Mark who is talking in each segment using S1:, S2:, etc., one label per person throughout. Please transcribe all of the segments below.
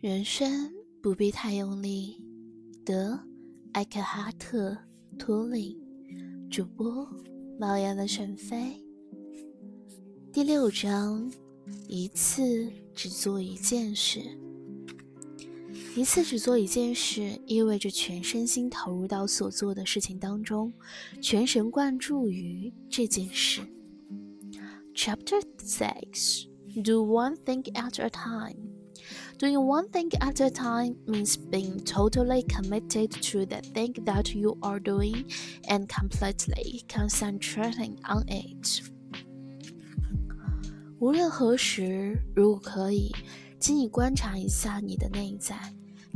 S1: 人生不必太用力。德艾克哈特·托里，主播猫样的沈飞。第六章：一次只做一件事。一次只做一件事，意味着全身心投入到所做的事情当中，全神贯注于这件事。Chapter Six: Do one thing at a time. Doing one thing at a time means being totally committed to the thing that you are doing and completely concentrating on it. 无论何时，如果可以，请你观察一下你的内在，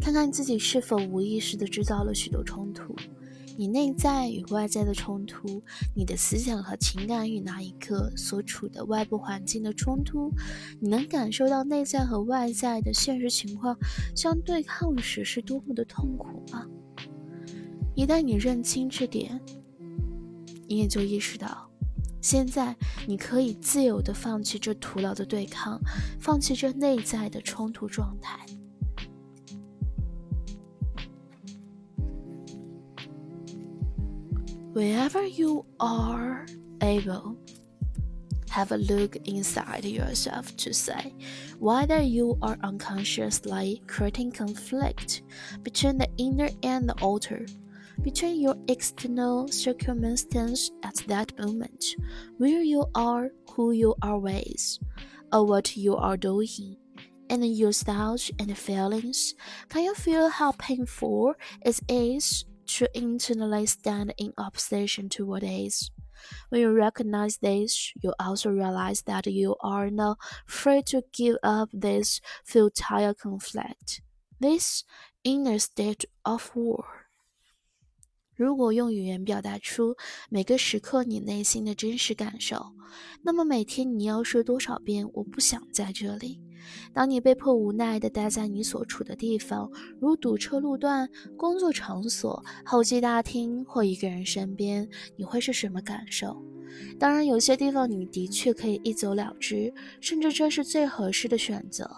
S1: 看看自己是否无意识地制造了许多冲突。 你内在与外在的冲突，你的思想和情感与那一刻所处的外部环境的冲突，你能感受到内在和外在的现实情况相对抗时是多么的痛苦吗？一旦你认清这点，你也就意识到，现在你可以自由地放弃这徒劳的对抗，放弃这内在的冲突状态。Wherever you are able, have a look inside yourself to say whether you are unconsciously creating conflict between the inner and the outer, between your external circumstance at that moment, where you are, who you are with, or what you are doing and your thoughts and feelings. Can you feel how painful it is to internally stand in opposition to what is. When you recognize this, you also realize that you are not free to give up this futile conflict, this inner state of war. 如果用语言表达出每个时刻你内心的真实感受，那么每天你要说多少遍“我不想在这里”？当你被迫无奈地待在你所处的地方，如堵车路段、工作场所、候机大厅或一个人身边，你会是什么感受？当然，有些地方你的确可以一走了之，甚至这是最合适的选择。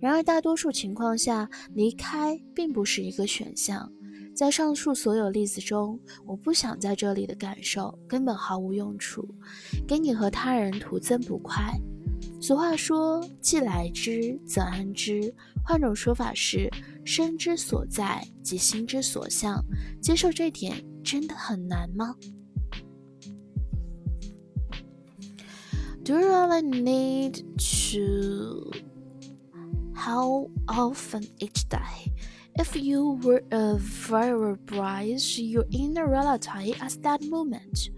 S1: 然而，大多数情况下，离开并不是一个选项。在上述所有例子中，我不想在这里的感受根本毫无用处，给你和他人徒增不快。俗话说：“既来之，则安之。”换种说法是：“身之所在，即心之所向。”接受这点真的很难吗？Do you really need to? How often each day? If you were a verbalize your inner reality at that moment,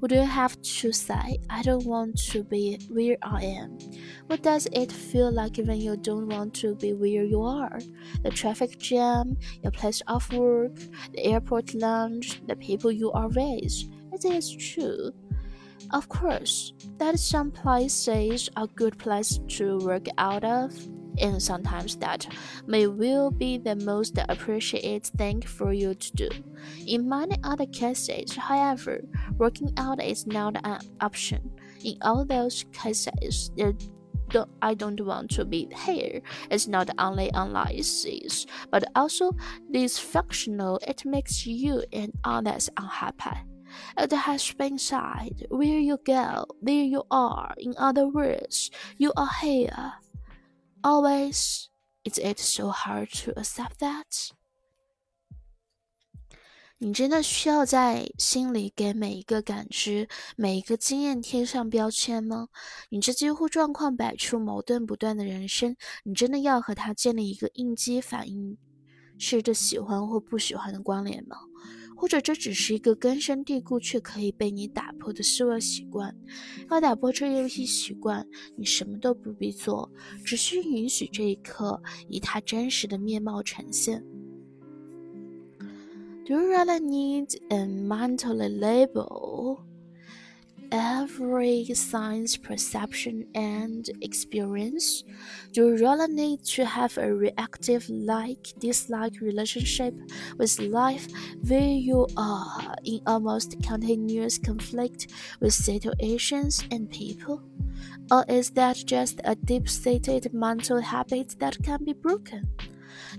S1: would you have to say, I don't want to be where I am? What does it feel like when you don't want to be where you are? The traffic jam, your place of work, the airport lounge, the people you are with. It is true. Of course, that some places are good places to work out of and sometimes that may well be the most appreciated thing for you to do. In many other cases, however, working out is not an option. In all those cases, I don't want to be here It's not only unlicensed, but also dysfunctional. It makes you and others unhappy. It has been said, where you go, there you are. In other words, you are here. Always, is it so hard to accept that? 你真的需要在心里给每一个感知、每一个经验贴上标签吗？你这几乎状况百出、矛盾不断的人生，你真的要和他建立一个应激反应式的喜欢或不喜欢的关联吗？或者这只是一个根深蒂固却可以被你打破的思维习惯。要打破这一习惯，你什么都不必做，只需允许这一刻以它真实的面貌呈现。Do you really need a mental label? Every sense, perception, and experience? Do you really need to have a reactive like dislike relationship with life where you are in almost continuous conflict with situations and people? Or is that just a deep seated mental habit that can be broken?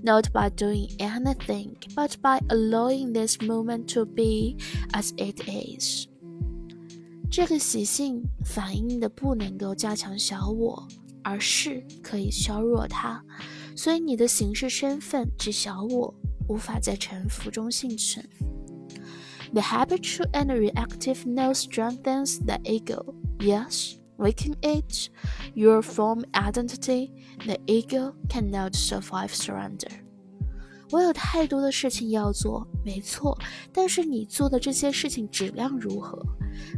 S1: not by doing anything, but by allowing this moment to be as it is. 这个习性反映的不能够加强小我，而是可以削弱它。所以你的形式身份之小我无法在沉浮中幸存。The habitual and reactive no strengthens the ego. Yes, weaken it. Your form identity, the ego cannot survive surrender. 我有太多的事情要做，没错，但是你做的这些事情质量如何？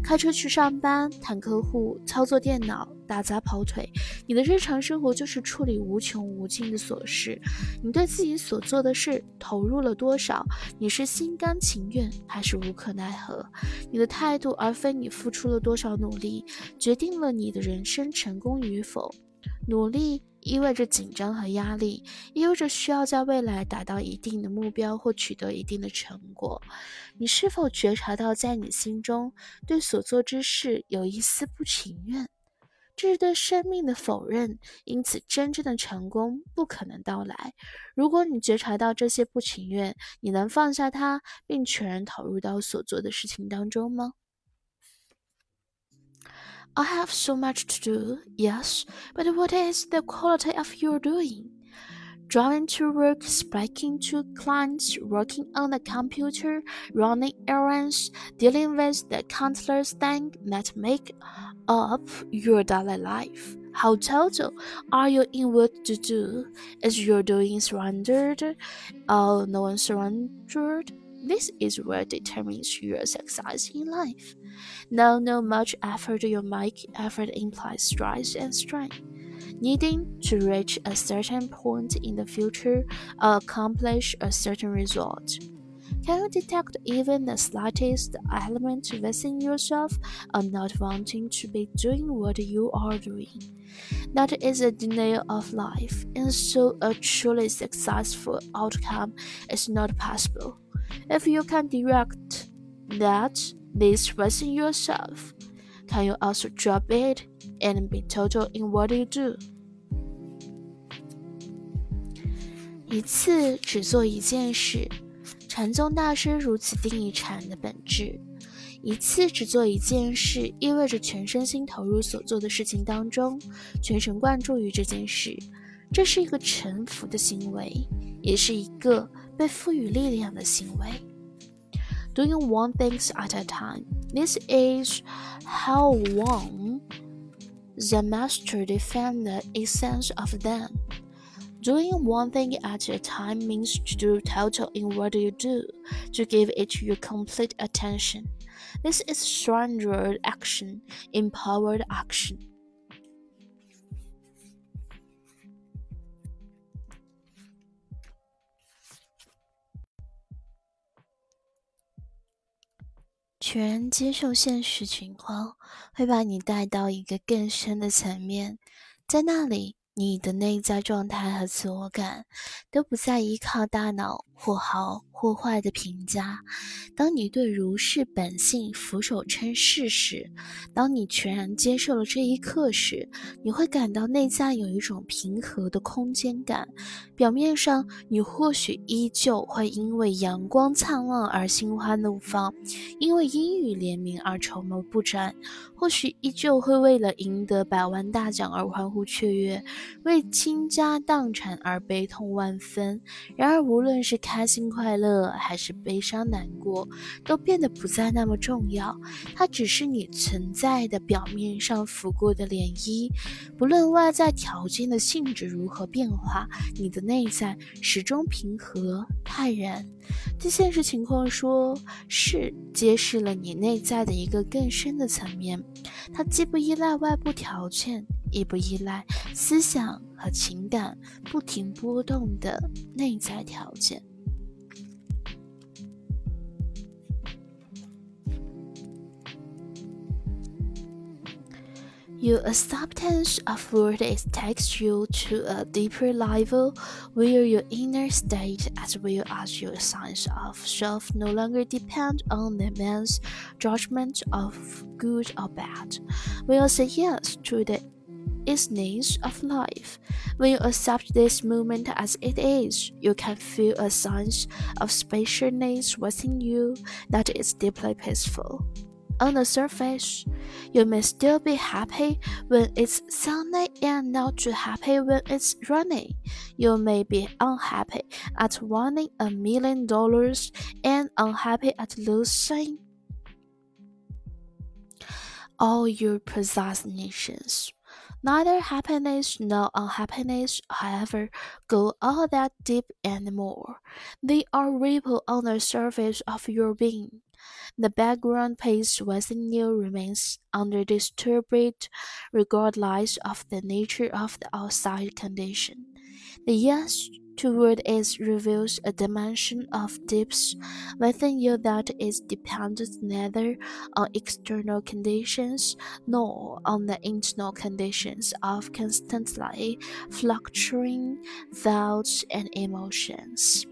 S1: 开车去上班，谈客户，操作电脑，打杂跑腿，你的日常生活就是处理无穷无尽的琐事。你对自己所做的事投入了多少？你是心甘情愿还是无可奈何？你的态度而非你付出了多少努力，决定了你的人生成功与否。努力。意味着紧张和压力，意味着需要在未来达到一定的目标或取得一定的成果。你是否觉察到，在你心中对所做之事有一丝不情愿？这是对生命的否认，因此真正的成功不可能到来。如果你觉察到这些不情愿，你能放下它，并全然投入到所做的事情当中吗？I have so much to do, yes, but what is the quality of your doing? Driving to work, speaking to clients, working on the computer, running errands, dealing with the countless things that make up your daily life. How total are you in what to do? Is your doing surrendered? Oh, no one surrendered? This is what determines your success in life. Now, no much effort you make, effort implies strides and strength. Needing to reach a certain point in the future or accomplish a certain result. Can you detect even the slightest element within yourself of not wanting to be doing what you are doing? That is a denial of life, and so a truly successful outcome is not possible. If you can direct that this within yourself, can you also drop it and be total in what you do? 一次只做一件事，禅宗大师如此定义禅的本质。一次只做一件事，意味着全身心投入所做的事情当中，全神贯注于这件事。这是一个臣服的行为，也是一个被赋予力量的行为。Doing one thing at a time. This is how one the master defines the essence of them. Doing one thing at a time means to do total in what you do, to give it your complete attention. This is surrendered action, empowered action. “全接受现实情况，会把你带到一个更深的层面，在那里，你的内在状态和自我感都不再依靠大脑或好。”或坏的评价。当你对如是本性俯首称是时，当你全然接受了这一刻时，你会感到内在有一种平和的空间感。表面上，你或许依旧会因为阳光灿烂而心花怒放，因为阴雨连绵而筹谋不展；或许依旧会为了赢得百万大奖而欢呼雀跃，为倾家荡产而悲痛万分。然而，无论是开心快乐，还是悲伤难过，都变得不再那么重要。它只是你存在的表面上拂过的涟漪。不论外在条件的性质如何变化，你的内在始终平和泰然。对现实情况说，是揭示了你内在的一个更深的层面。它既不依赖外部条件，也不依赖思想和情感不停波动的内在条件。Your acceptance of it takes you to a deeper level where your inner state as well as your sense of self no longer depend on the man's judgment of good or bad. We will say yes to the easiness of life. When you accept this moment as it is, you can feel a sense of spaciousness within you that is deeply peaceful. On the surface, you may still be happy when it's sunny and not too happy when it's raining. You may be unhappy at winning a million dollars and unhappy at losing all your possessed possessions. Neither happiness nor unhappiness, however, go all that deep anymore. They are ripple on the surface of your being. The background pace within you remains undisturbed regardless of the nature of the outside condition. The yes toward it reveals a dimension of depth within you that is dependent neither on external conditions nor on the internal conditions of constantly fluctuating thoughts and emotions.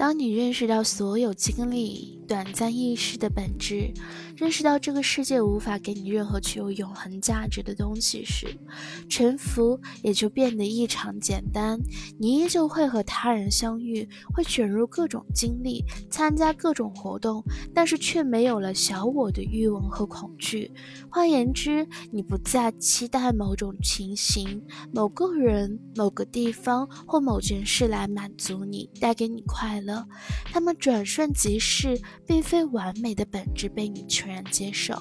S1: 当你认识到所有经历短暂易逝的本质，认识到这个世界无法给你任何具有永恒价值的东西时，沉浮也就变得异常简单。你依旧会和他人相遇，会卷入各种经历，参加各种活动，但是却没有了小我的欲望和恐惧。换言之，你不再期待某种情形、某个人、某个地方或某件事来满足你，带给你快乐。他们转瞬即逝，并非完美的本质被你全然接受。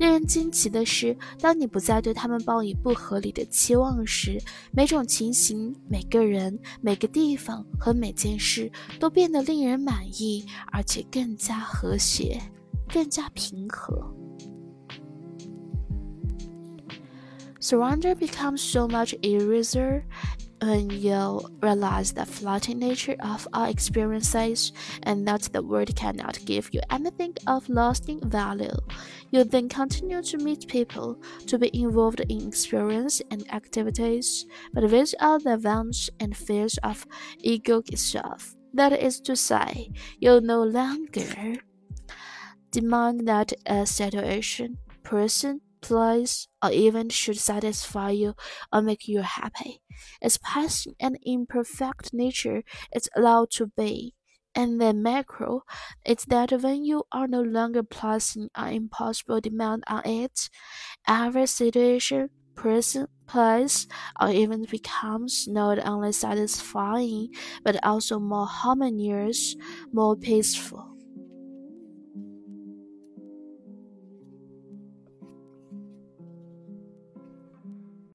S1: 令人惊奇的是，当你不再对他们抱以不合理的期望时，每种情形、每个人、每个地方和每件事都变得令人满意，而且更加和谐，更加平和。Surrender becomes so much easier when you realize the fleeting nature of our experiences and that the world cannot give you anything of lasting value, you then continue to meet people, to be involved in experience and activities, but without the wants and fears of ego itself. That is to say, you no longer demand that a situation, person, place, or event should satisfy you or make you happy. Its passing and imperfect nature is allowed to be. And the macro is that when you are no longer placing an impossible demand on it, every situation, person, place, or event becomes not only satisfying but also more harmonious, more peaceful.